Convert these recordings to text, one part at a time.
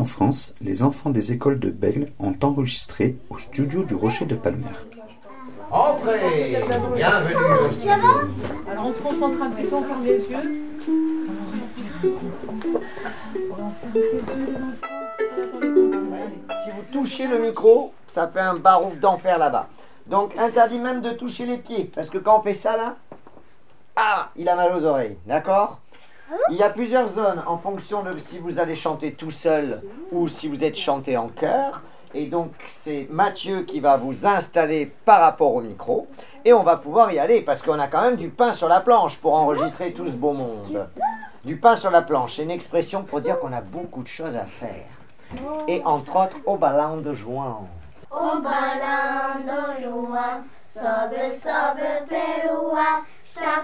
En France, les enfants des écoles de Bègle ont enregistré au studio du Rocher de Palmer. Entrez Bienvenue au studio. Alors on se concentre un petit peu, on ferme les yeux. On respire un coup. On ferme ses yeux, les enfants. Si vous touchez le micro, ça fait un barouf d'enfer là-bas. Donc interdit même de toucher les pieds, parce que quand on fait ça là, ah, il a mal aux oreilles, d'accord? Il y a plusieurs zones en fonction de si vous allez chanter tout seul ou si vous êtes chanté en chœur. Et donc c'est Mathieu qui va vous installer par rapport au micro. Et on va pouvoir y aller parce qu'on a quand même du pain sur la planche pour enregistrer tout ce beau monde. Du pain sur la planche, c'est une expression pour dire qu'on a beaucoup de choses à faire. Et entre autres au ballon de juin. O balando João, sobe, sobe pelo ar, está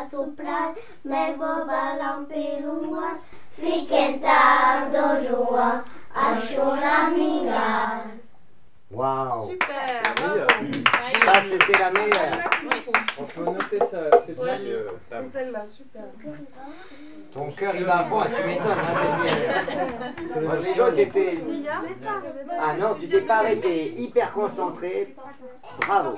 vento a soprar, o balão pelo ar, fiquem tarde, João, a choramingar. Waouh Super. Ça c'était la meilleure. On peut noter ça, c'est Ouais. mieux. C'est celle-là, super. Ton cœur il va à fond, tu m'étonnes. Hein, t'es- Rodrigo, t'étais. Ah non, tu t'es pas arrêté, hyper concentré. Bravo.